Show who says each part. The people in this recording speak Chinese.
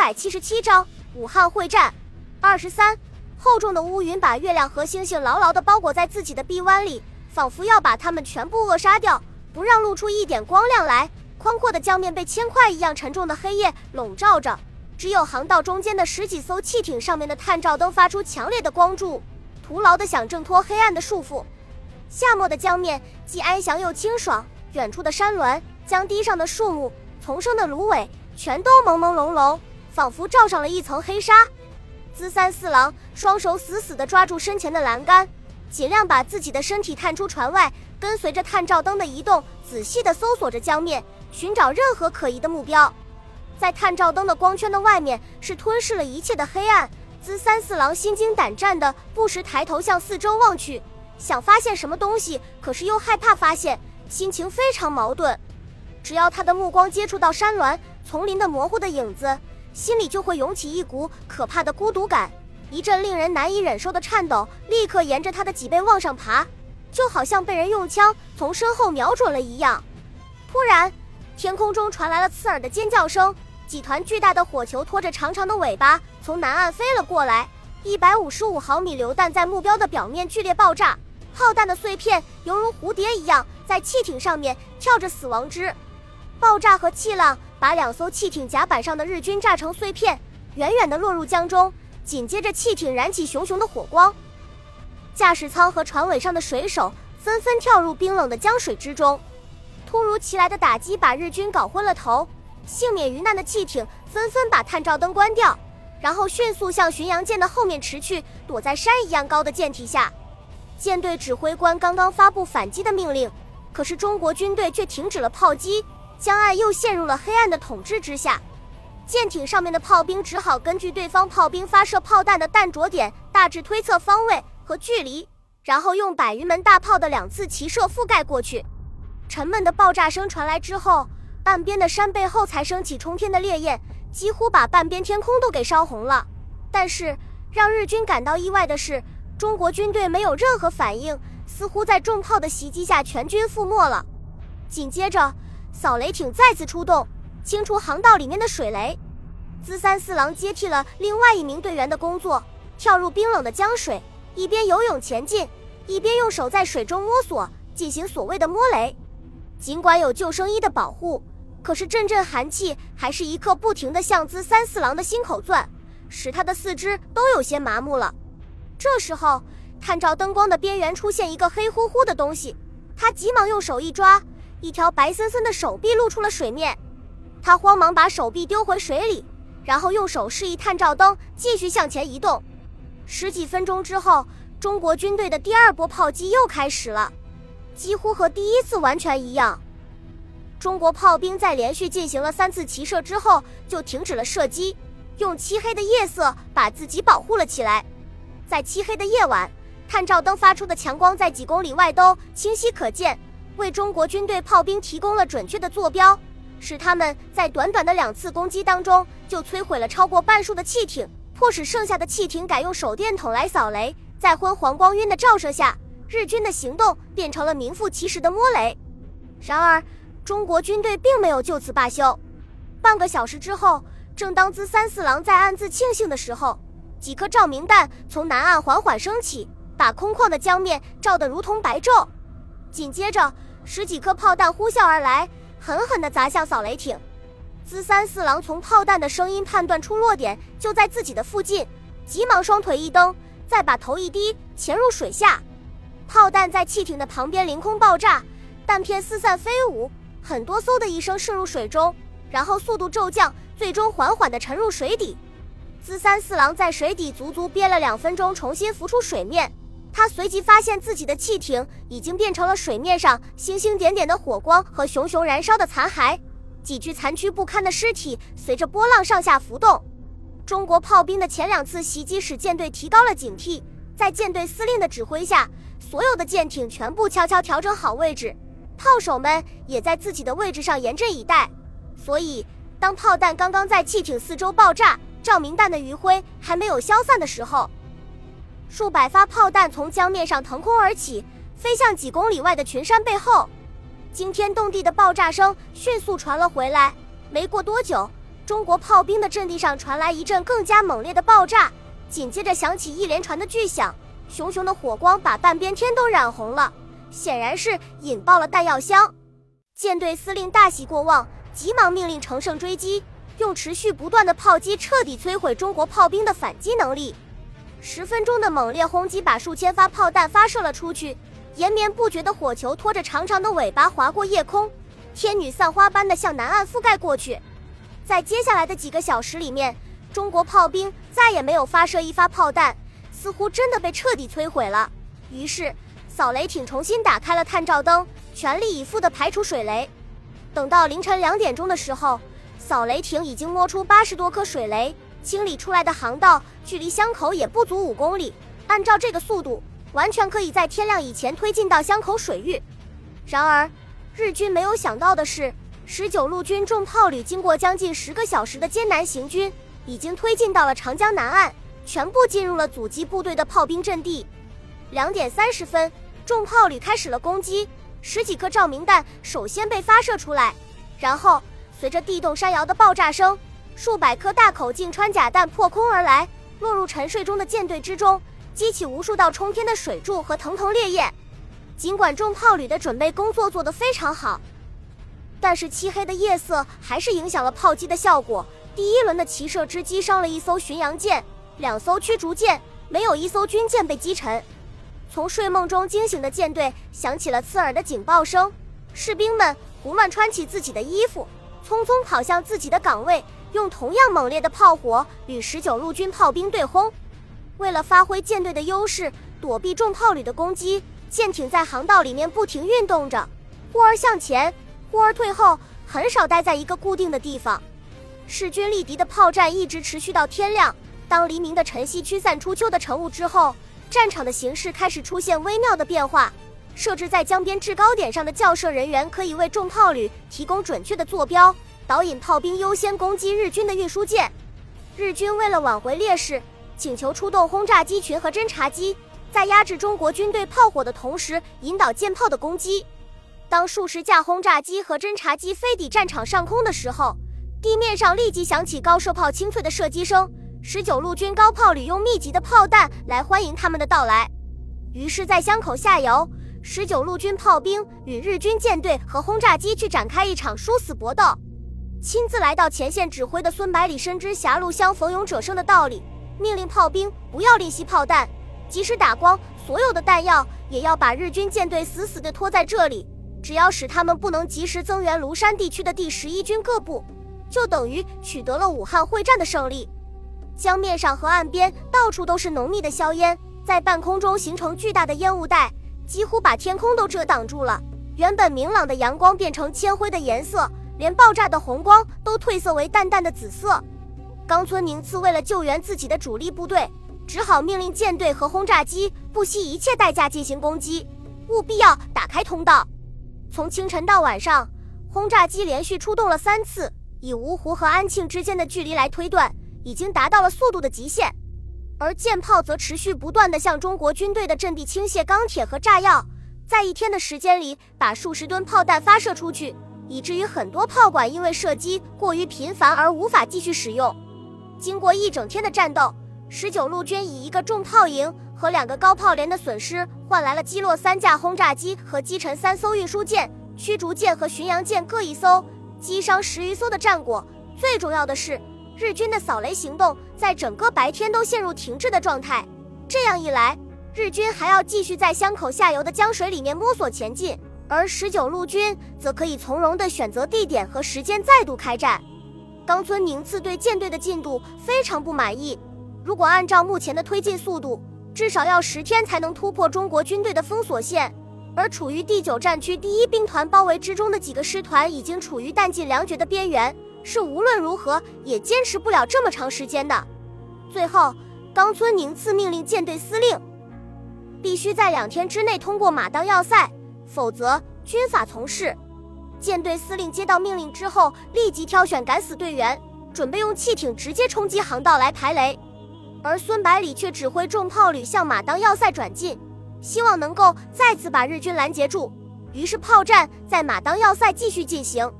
Speaker 1: 百七十七章武汉会战二十三。厚重的乌云把月亮和星星牢牢地包裹在自己的臂弯里，仿佛要把它们全部扼杀掉，不让露出一点光亮来。宽阔的江面被铅块一样沉重的黑夜笼罩着，只有航道中间的十几艘汽艇上面的探照灯发出强烈的光柱，徒劳地想挣脱黑暗的束缚。夏末的江面既安详又清爽，远处的山峦、江堤上的树木、丛生的芦苇，全都朦朦胧胧，仿佛罩上了一层黑纱。资三四郎双手死死地抓住身前的栏杆，尽量把自己的身体探出船外，跟随着探照灯的移动，仔细地搜索着江面，寻找任何可疑的目标。在探照灯的光圈的外面，是吞噬了一切的黑暗。资三四郎心惊胆战地不时抬头向四周望去，想发现什么东西，可是又害怕发现，心情非常矛盾。只要他的目光接触到山峦、丛林的模糊的影子。心里就会涌起一股可怕的孤独感，一阵令人难以忍受的颤抖立刻沿着他的脊背往上爬，就好像被人用枪从身后瞄准了一样。突然，天空中传来了刺耳的尖叫声，几团巨大的火球拖着长长的尾巴从南岸飞了过来。一百五十五毫米榴弹在目标的表面剧烈爆炸，炮弹的碎片犹如蝴蝶一样在汽艇上面跳着死亡之，爆炸和气浪。把两艘汽艇甲板上的日军炸成碎片，远远地落入江中。紧接着，汽艇燃起熊熊的火光，驾驶舱和船尾上的水手纷纷跳入冰冷的江水之中。突如其来的打击把日军搞昏了头，幸免于难的汽艇纷纷把探照灯关掉，然后迅速向巡洋舰的后面驰去，躲在山一样高的舰体下。舰队指挥官刚刚发布反击的命令，可是中国军队却停止了炮击。江岸又陷入了黑暗的统治之下，舰艇上面的炮兵只好根据对方炮兵发射炮弹的弹着点，大致推测方位和距离，然后用百余门大炮的两次齐射覆盖过去。沉闷的爆炸声传来之后，岸边的山背后才升起冲天的烈焰，几乎把半边天空都给烧红了。但是让日军感到意外的是，中国军队没有任何反应，似乎在重炮的袭击下全军覆没了。紧接着。扫雷艇再次出动，清除航道里面的水雷。资三四郎接替了另外一名队员的工作，跳入冰冷的江水，一边游泳前进，一边用手在水中摸索，进行所谓的摸雷。尽管有救生衣的保护，可是阵阵寒气还是一刻不停地向资三四郎的心口钻，使他的四肢都有些麻木了。这时候，探照灯光的边缘出现一个黑乎乎的东西，他急忙用手一抓。一条白森森的手臂露出了水面，他慌忙把手臂丢回水里，然后用手示意探照灯继续向前移动。十几分钟之后，中国军队的第二波炮击又开始了，几乎和第一次完全一样。中国炮兵在连续进行了三次齐射之后，就停止了射击，用漆黑的夜色把自己保护了起来。在漆黑的夜晚，探照灯发出的强光在几公里外都清晰可见。为中国军队炮兵提供了准确的坐标，使他们在短短的两次攻击当中就摧毁了超过半数的汽艇，迫使剩下的汽艇改用手电筒来扫雷。在昏黄光晕的照射下，日军的行动变成了名副其实的摸雷。然而，中国军队并没有就此罢休。半个小时之后，正当资三四郎在暗自庆幸的时候，几颗照明弹从南岸缓缓升起，把空旷的江面照得如同白昼。紧接着。十几颗炮弹呼啸而来，狠狠地砸向扫雷艇。资三四郎从炮弹的声音判断出落点就在自己的附近，急忙双腿一蹬，再把头一低，潜入水下。炮弹在汽艇的旁边凌空爆炸，弹片四散飞舞，很多嗖的一声射入水中，然后速度骤降，最终缓缓地沉入水底。资三四郎在水底足足憋了两分钟，重新浮出水面。他随即发现自己的汽艇已经变成了水面上星星点点的火光和熊熊燃烧的残骸，几具残躯不堪的尸体随着波浪上下浮动。中国炮兵的前两次袭击使舰队提高了警惕，在舰队司令的指挥下，所有的舰艇全部悄悄调整好位置，炮手们也在自己的位置上严阵以待。所以，当炮弹刚刚在汽艇四周爆炸，照明弹的余晖还没有消散的时候。数百发炮弹从江面上腾空而起，飞向几公里外的群山背后。惊天动地的爆炸声迅速传了回来。没过多久，中国炮兵的阵地上传来一阵更加猛烈的爆炸，紧接着响起一连串的巨响，熊熊的火光把半边天都染红了，显然是引爆了弹药箱。舰队司令大喜过望，急忙命令乘胜追击，用持续不断的炮击彻底摧毁中国炮兵的反击能力。十分钟的猛烈轰击把数千发炮弹发射了出去，延绵不绝的火球拖着长长的尾巴划过夜空，天女散花般的向南岸覆盖过去。在接下来的几个小时里面，中国炮兵再也没有发射一发炮弹，似乎真的被彻底摧毁了。于是，扫雷艇重新打开了探照灯，全力以赴地排除水雷。等到凌晨两点钟的时候，扫雷艇已经摸出八十多颗水雷。清理出来的航道距离香口也不足五公里，按照这个速度，完全可以在天亮以前推进到香口水域。然而，日军没有想到的是，十九路军重炮旅经过将近十个小时的艰难行军，已经推进到了长江南岸，全部进入了阻击部队的炮兵阵地。两点三十分，重炮旅开始了攻击，十几颗照明弹首先被发射出来，然后随着地动山摇的爆炸声。数百颗大口径穿甲弹破空而来，落入沉睡中的舰队之中，激起无数道冲天的水柱和腾腾烈焰。尽管重炮旅的准备工作做得非常好，但是漆黑的夜色还是影响了炮击的效果。第一轮的齐射之击伤了一艘巡洋舰，两艘驱逐舰，没有一艘军舰被击沉。从睡梦中惊醒的舰队响起了刺耳的警报声，士兵们胡乱穿起自己的衣服，匆匆跑向自己的岗位。用同样猛烈的炮火与十九路军炮兵对轰。为了发挥舰队的优势，躲避重炮旅的攻击，舰艇在航道里面不停运动着，忽而向前，忽而退后，很少待在一个固定的地方。势均力敌的炮战一直持续到天亮。当黎明的晨曦驱散初秋的晨雾之后，战场的形势开始出现微妙的变化。设置在江边制高点上的校射人员可以为重炮旅提供准确的坐标。导引炮兵优先攻击日军的运输舰。日军为了挽回劣势，请求出动轰炸机群和侦察机，在压制中国军队炮火的同时，引导舰炮的攻击。当数十架轰炸机和侦察机飞抵战场上空的时候，地面上立即响起高射炮清脆的射击声。十九路军高炮旅用密集的炮弹来欢迎他们的到来。于是，在香口下游，十九路军炮兵与日军舰队和轰炸机去展开一场殊死搏斗。亲自来到前线指挥的孙百里深知狭路相逢勇者胜的道理，命令炮兵不要吝惜炮弹，即使打光所有的弹药，也要把日军舰队死死地拖在这里。只要使他们不能及时增援庐山地区的第十一军各部，就等于取得了武汉会战的胜利。江面上和岸边到处都是浓密的硝烟，在半空中形成巨大的烟雾带，几乎把天空都遮挡住了。原本明朗的阳光变成铅灰的颜色。连爆炸的红光都褪色为淡淡的紫色。冈村宁次为了救援自己的主力部队，只好命令舰队和轰炸机不惜一切代价进行攻击，务必要打开通道。从清晨到晚上，轰炸机连续出动了三次，以芜湖和安庆之间的距离来推断，已经达到了速度的极限。而舰炮则持续不断地向中国军队的阵地倾泻钢铁和炸药，在一天的时间里，把数十吨炮弹发射出去。以至于很多炮管因为射击过于频繁而无法继续使用。经过一整天的战斗，十九路军以一个重炮营和两个高炮连的损失，换来了击落三架轰炸机和击沉三艘运输舰、驱逐舰和巡洋舰各一艘，击伤十余艘的战果。最重要的是，日军的扫雷行动在整个白天都陷入停滞的状态。这样一来，日军还要继续在湘口下游的江水里面摸索前进。而十九路军则可以从容地选择地点和时间再度开战。冈村宁次对舰队的进度非常不满意。如果按照目前的推进速度，至少要十天才能突破中国军队的封锁线。而处于第九战区第一兵团包围之中的几个师团已经处于弹尽粮绝的边缘，是无论如何也坚持不了这么长时间的。最后，冈村宁次命令舰队司令，必须在两天之内通过马当要塞。否则，军法从事。舰队司令接到命令之后，立即挑选敢死队员，准备用汽艇直接冲击航道来排雷。而孙百里却指挥重炮旅向马当要塞转进，希望能够再次把日军拦截住。于是，炮战在马当要塞继续进行。